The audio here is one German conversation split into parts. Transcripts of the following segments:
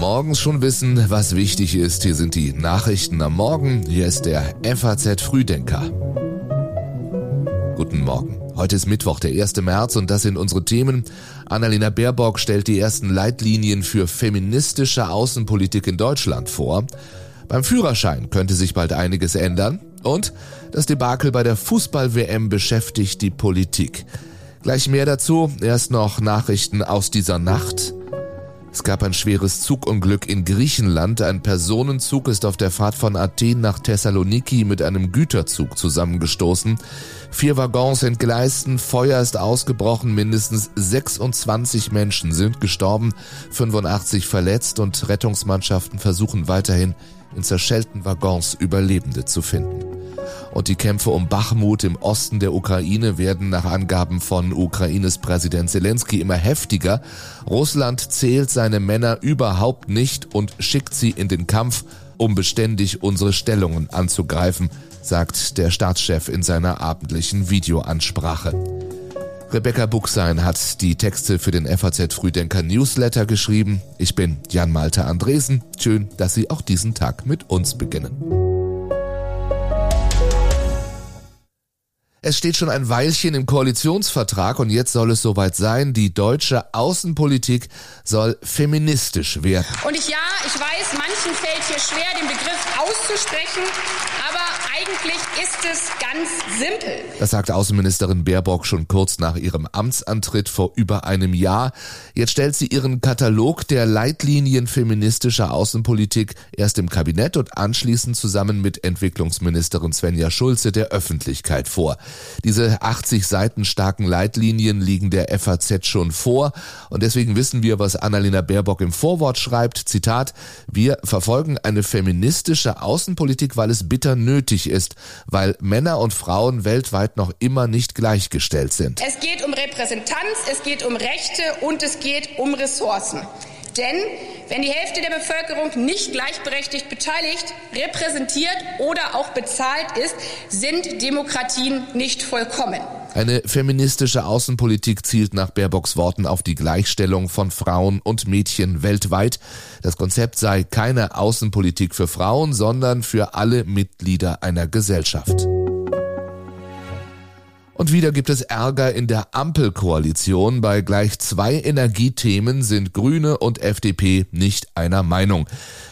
Morgens schon wissen, was wichtig ist. Hier sind die Nachrichten am Morgen. Hier ist der FAZ Frühdenker. Guten Morgen. Heute ist Mittwoch, der 1. März und das sind unsere Themen. Annalena Baerbock stellt die ersten Leitlinien für feministische Außenpolitik in Deutschland vor. Beim Führerschein könnte sich bald einiges ändern. Und das Debakel bei der Fußball-WM beschäftigt die Politik. Gleich mehr dazu. Erst noch Nachrichten aus dieser Nacht. Es gab ein schweres Zugunglück in Griechenland. Ein Personenzug ist auf der Fahrt von Athen nach Thessaloniki mit einem Güterzug zusammengestoßen. Vier Waggons entgleisten, Feuer ist ausgebrochen, mindestens 26 Menschen sind gestorben, 85 verletzt und Rettungsmannschaften versuchen weiterhin in zerschellten Waggons Überlebende zu finden. Und die Kämpfe um Bachmut im Osten der Ukraine werden nach Angaben von Ukraines Präsident Zelensky immer heftiger. Russland zählt seine Männer überhaupt nicht und schickt sie in den Kampf, um beständig unsere Stellungen anzugreifen, sagt der Staatschef in seiner abendlichen Videoansprache. Rebecca Buchsein hat die Texte für den FAZ Frühdenker Newsletter geschrieben. Ich bin Jan Malte Andresen. Schön, dass Sie auch diesen Tag mit uns beginnen. Es steht schon ein Weilchen im Koalitionsvertrag und jetzt soll es soweit sein. Die deutsche Außenpolitik soll feministisch werden. Und ich ja, ich weiß, manchen fällt hier schwer, den Begriff auszusprechen, aber eigentlich ist es ganz simpel. Das sagte Außenministerin Baerbock schon kurz nach ihrem Amtsantritt vor über einem Jahr. Jetzt stellt sie ihren Katalog der Leitlinien feministischer Außenpolitik erst im Kabinett und anschließend zusammen mit Entwicklungsministerin Svenja Schulze der Öffentlichkeit vor. Diese 80 Seiten starken Leitlinien liegen der FAZ schon vor und deswegen wissen wir, was Annalena Baerbock im Vorwort schreibt. Zitat, wir verfolgen eine feministische Außenpolitik, weil es bitter nötig ist, weil Männer und Frauen weltweit noch immer nicht gleichgestellt sind. Es geht um Repräsentanz, es geht um Rechte und es geht um Ressourcen. Denn wenn die Hälfte der Bevölkerung nicht gleichberechtigt beteiligt, repräsentiert oder auch bezahlt ist, sind Demokratien nicht vollkommen. Eine feministische Außenpolitik zielt nach Baerbocks Worten auf die Gleichstellung von Frauen und Mädchen weltweit. Das Konzept sei keine Außenpolitik für Frauen, sondern für alle Mitglieder einer Gesellschaft. Und wieder gibt es Ärger in der Ampelkoalition. Bei gleich zwei Energiethemen sind Grüne und FDP nicht einer Meinung.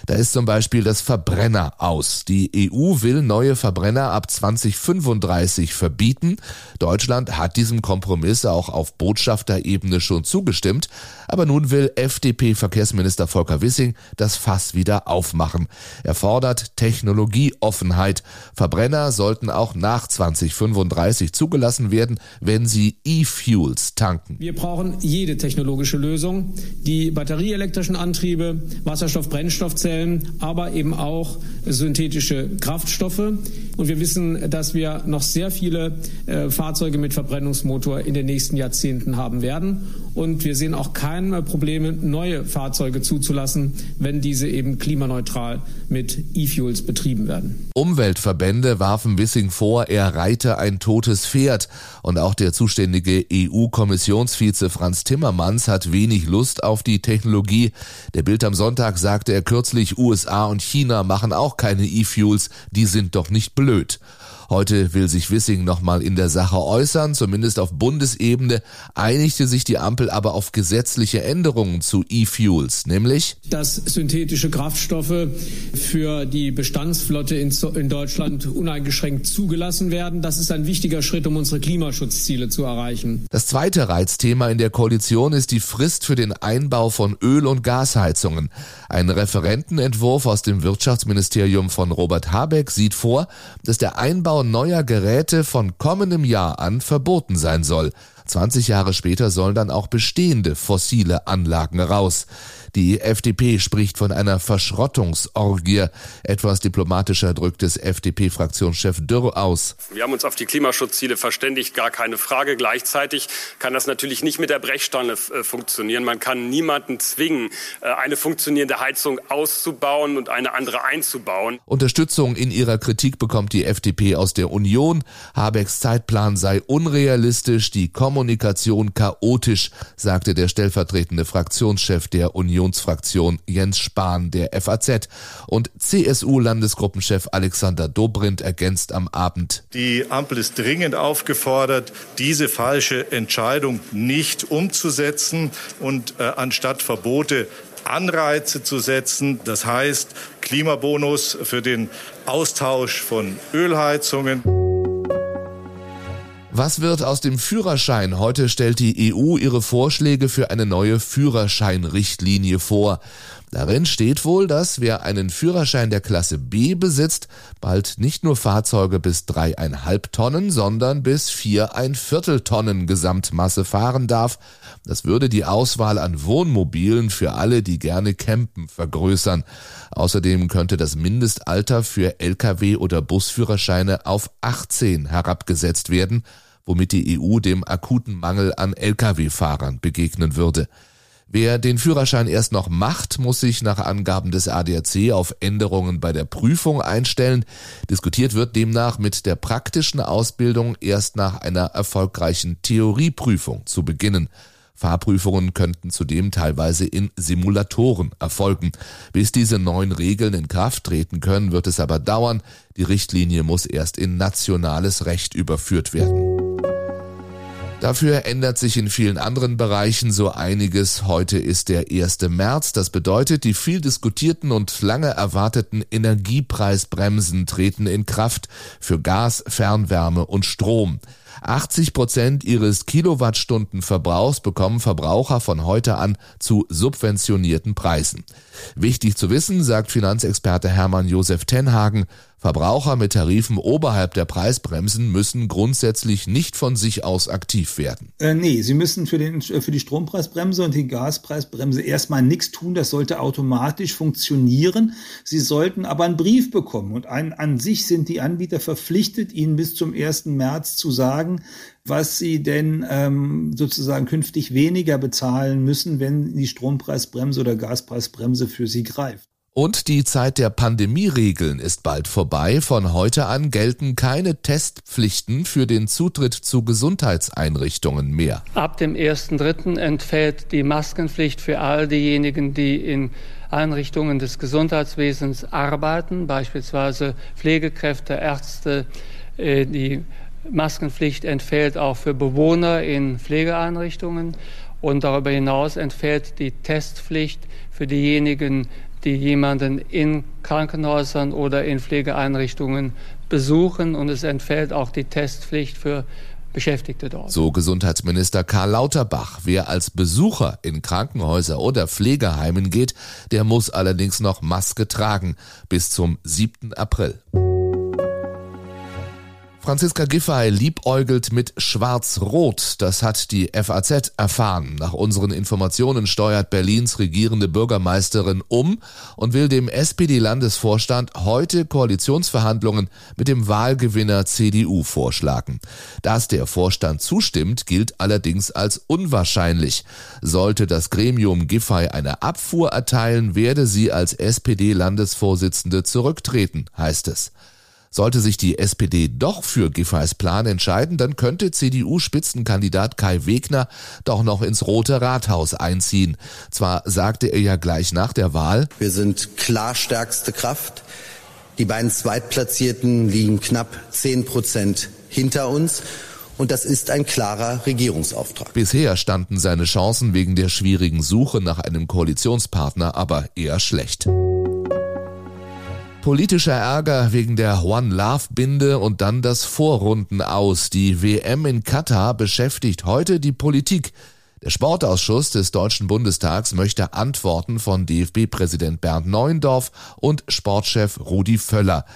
Da ist zum Beispiel das Verbrenner aus. Die EU will neue Verbrenner ab 2035 verbieten. Deutschland hat diesem Kompromiss auch auf Botschafterebene schon zugestimmt. Aber nun will FDP-Verkehrsminister Volker Wissing das Fass wieder aufmachen. Er fordert Technologieoffenheit. Verbrenner sollten auch nach 2035 zugelassen werden, wenn sie E-Fuels tanken. Wir brauchen jede technologische Lösung. Die batterieelektrischen Antriebe, Wasserstoff-Brennstoffzellen, Brennstoffzellen, aber eben auch synthetische Kraftstoffe. Und wir wissen, dass wir noch sehr viele äh, Fahrzeuge mit Verbrennungsmotor in den nächsten Jahrzehnten haben werden. Und wir sehen auch keine Probleme, neue Fahrzeuge zuzulassen, wenn diese eben klimaneutral mit E-Fuels betrieben werden. Umweltverbände warfen Wissing vor, er reite ein totes Pferd. Und auch der zuständige EU-Kommissionsvize Franz Timmermans hat wenig Lust auf die Technologie. Der Bild am Sonntag sagte er kürzlich, USA und China machen auch keine E-Fuels, die sind doch nicht blöd blöd. Heute will sich Wissing nochmal in der Sache äußern. Zumindest auf Bundesebene einigte sich die Ampel aber auf gesetzliche Änderungen zu E-Fuels, nämlich dass synthetische Kraftstoffe für die Bestandsflotte in, Deutschland uneingeschränkt zugelassen werden. Das ist ein wichtiger Schritt, um unsere Klimaschutzziele zu erreichen. Das zweite Reizthema in der Koalition ist die Frist für den Einbau von Öl- und Gasheizungen. Ein Referentenentwurf aus dem Wirtschaftsministerium von Robert Habeck sieht vor, dass der Einbau Einbau neuer Geräte von kommendem Jahr an verboten sein soll. 20 Jahre später sollen dann auch bestehende fossile Anlagen raus. Die FDP spricht von einer Verschrottungsorgie. Etwas diplomatischer drückt es FDP-Fraktionschef Dürr aus. Wir haben uns auf die Klimaschutzziele verständigt, gar keine Frage. Gleichzeitig kann das natürlich nicht mit der Brechstange äh, funktionieren. Man kann niemanden zwingen, äh, eine funktionierende Heizung auszubauen und eine andere einzubauen. Unterstützung in ihrer Kritik bekommt die FDP aus der Union. Habecks Zeitplan sei unrealistisch. Die Kommunikation chaotisch, sagte der stellvertretende Fraktionschef der Unionsfraktion Jens Spahn der FAZ. Und CSU-Landesgruppenchef Alexander Dobrindt ergänzt am Abend. Die Ampel ist dringend aufgefordert, diese falsche Entscheidung nicht umzusetzen und äh, anstatt Verbote Anreize zu setzen. Das heißt Klimabonus für den Austausch von Ölheizungen. Was wird aus dem Führerschein? Heute stellt die EU ihre Vorschläge für eine neue Führerscheinrichtlinie vor. Darin steht wohl, dass wer einen Führerschein der Klasse B besitzt, bald nicht nur Fahrzeuge bis dreieinhalb Tonnen, sondern bis vier ein Viertel Tonnen Gesamtmasse fahren darf. Das würde die Auswahl an Wohnmobilen für alle, die gerne campen, vergrößern. Außerdem könnte das Mindestalter für Lkw- oder Busführerscheine auf 18 herabgesetzt werden womit die EU dem akuten Mangel an Lkw-Fahrern begegnen würde. Wer den Führerschein erst noch macht, muss sich nach Angaben des ADAC auf Änderungen bei der Prüfung einstellen. Diskutiert wird demnach mit der praktischen Ausbildung erst nach einer erfolgreichen Theorieprüfung zu beginnen. Fahrprüfungen könnten zudem teilweise in Simulatoren erfolgen. Bis diese neuen Regeln in Kraft treten können, wird es aber dauern. Die Richtlinie muss erst in nationales Recht überführt werden. Dafür ändert sich in vielen anderen Bereichen so einiges. Heute ist der 1. März. Das bedeutet, die viel diskutierten und lange erwarteten Energiepreisbremsen treten in Kraft für Gas, Fernwärme und Strom. 80 Prozent ihres Kilowattstundenverbrauchs bekommen Verbraucher von heute an zu subventionierten Preisen. Wichtig zu wissen, sagt Finanzexperte Hermann Josef Tenhagen, Verbraucher mit Tarifen oberhalb der Preisbremsen müssen grundsätzlich nicht von sich aus aktiv werden. Äh, nee, sie müssen für, den, für die Strompreisbremse und die Gaspreisbremse erstmal nichts tun. Das sollte automatisch funktionieren. Sie sollten aber einen Brief bekommen. Und ein, an sich sind die Anbieter verpflichtet, ihnen bis zum 1. März zu sagen, was sie denn ähm, sozusagen künftig weniger bezahlen müssen, wenn die Strompreisbremse oder Gaspreisbremse für sie greift. Und die Zeit der Pandemieregeln ist bald vorbei. Von heute an gelten keine Testpflichten für den Zutritt zu Gesundheitseinrichtungen mehr. Ab dem 1.3. entfällt die Maskenpflicht für all diejenigen, die in Einrichtungen des Gesundheitswesens arbeiten, beispielsweise Pflegekräfte, Ärzte. Äh, die Maskenpflicht entfällt auch für Bewohner in Pflegeeinrichtungen. Und darüber hinaus entfällt die Testpflicht für diejenigen, die jemanden in Krankenhäusern oder in Pflegeeinrichtungen besuchen und es entfällt auch die Testpflicht für Beschäftigte dort. So Gesundheitsminister Karl Lauterbach. Wer als Besucher in Krankenhäuser oder Pflegeheimen geht, der muss allerdings noch Maske tragen bis zum 7. April. Franziska Giffey liebäugelt mit Schwarz-Rot. Das hat die FAZ erfahren. Nach unseren Informationen steuert Berlins regierende Bürgermeisterin um und will dem SPD-Landesvorstand heute Koalitionsverhandlungen mit dem Wahlgewinner CDU vorschlagen. Dass der Vorstand zustimmt, gilt allerdings als unwahrscheinlich. Sollte das Gremium Giffey eine Abfuhr erteilen, werde sie als SPD-Landesvorsitzende zurücktreten, heißt es. Sollte sich die SPD doch für Giffey's Plan entscheiden, dann könnte CDU-Spitzenkandidat Kai Wegner doch noch ins Rote Rathaus einziehen. Zwar sagte er ja gleich nach der Wahl, wir sind klar stärkste Kraft. Die beiden Zweitplatzierten liegen knapp zehn Prozent hinter uns. Und das ist ein klarer Regierungsauftrag. Bisher standen seine Chancen wegen der schwierigen Suche nach einem Koalitionspartner aber eher schlecht. Politischer Ärger wegen der One Love Binde und dann das Vorrunden aus. Die WM in Katar beschäftigt heute die Politik. Der Sportausschuss des Deutschen Bundestags möchte Antworten von DFB-Präsident Bernd Neuendorf und Sportchef Rudi Völler.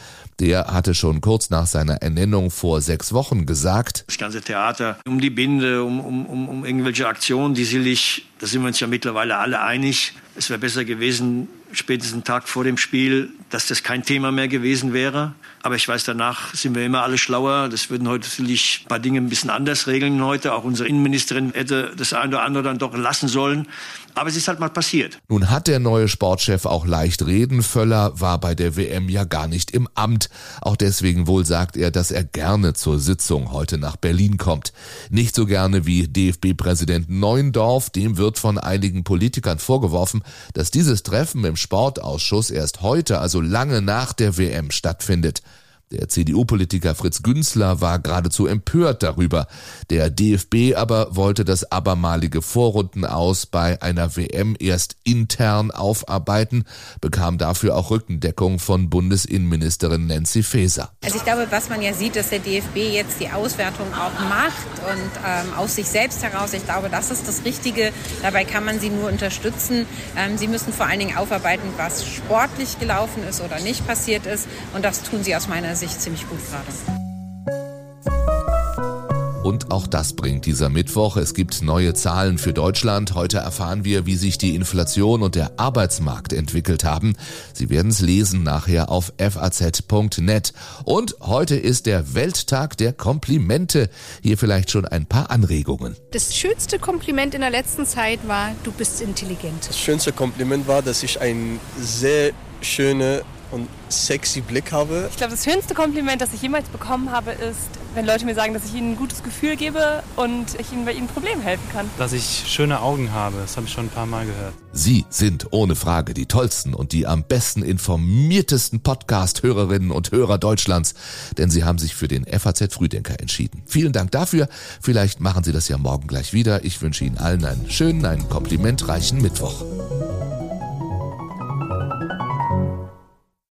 Der hatte schon kurz nach seiner Ernennung vor sechs Wochen gesagt, das ganze Theater um die Binde, um, um, um, um irgendwelche Aktionen, die sicherlich, da sind wir uns ja mittlerweile alle einig, es wäre besser gewesen, spätestens einen Tag vor dem Spiel, dass das kein Thema mehr gewesen wäre. Aber ich weiß, danach sind wir immer alle schlauer. Das würden heute natürlich ein paar Dinge ein bisschen anders regeln heute. Auch unsere Innenministerin hätte das eine oder andere dann doch lassen sollen. Aber es ist halt mal passiert. Nun hat der neue Sportchef auch leicht reden. Völler war bei der WM ja gar nicht im Amt. Auch deswegen wohl sagt er, dass er gerne zur Sitzung heute nach Berlin kommt. Nicht so gerne wie DFB-Präsident Neundorf. Dem wird von einigen Politikern vorgeworfen, dass dieses Treffen im Sportausschuss erst heute, also lange nach der WM stattfindet. Der CDU-Politiker Fritz Günzler war geradezu empört darüber. Der DFB aber wollte das abermalige Vorrundenaus bei einer WM erst intern aufarbeiten, bekam dafür auch Rückendeckung von Bundesinnenministerin Nancy Faeser. Also ich glaube, was man ja sieht, dass der DFB jetzt die Auswertung auch macht und ähm, aus sich selbst heraus. Ich glaube, das ist das Richtige. Dabei kann man sie nur unterstützen. Ähm, sie müssen vor allen Dingen aufarbeiten, was sportlich gelaufen ist oder nicht passiert ist. Und das tun sie aus meiner Sicht ziemlich gut gerade. Und auch das bringt dieser Mittwoch. Es gibt neue Zahlen für Deutschland. Heute erfahren wir, wie sich die Inflation und der Arbeitsmarkt entwickelt haben. Sie werden es lesen nachher auf faz.net. Und heute ist der Welttag der Komplimente. Hier vielleicht schon ein paar Anregungen. Das schönste Kompliment in der letzten Zeit war, du bist intelligent. Das schönste Kompliment war, dass ich eine sehr schöne und sexy Blick habe. Ich glaube, das schönste Kompliment, das ich jemals bekommen habe, ist, wenn Leute mir sagen, dass ich ihnen ein gutes Gefühl gebe und ich ihnen bei ihren Problemen helfen kann. Dass ich schöne Augen habe, das habe ich schon ein paar Mal gehört. Sie sind ohne Frage die tollsten und die am besten informiertesten Podcast-Hörerinnen und Hörer Deutschlands, denn Sie haben sich für den FAZ Frühdenker entschieden. Vielen Dank dafür. Vielleicht machen Sie das ja morgen gleich wieder. Ich wünsche Ihnen allen einen schönen, einen komplimentreichen Mittwoch.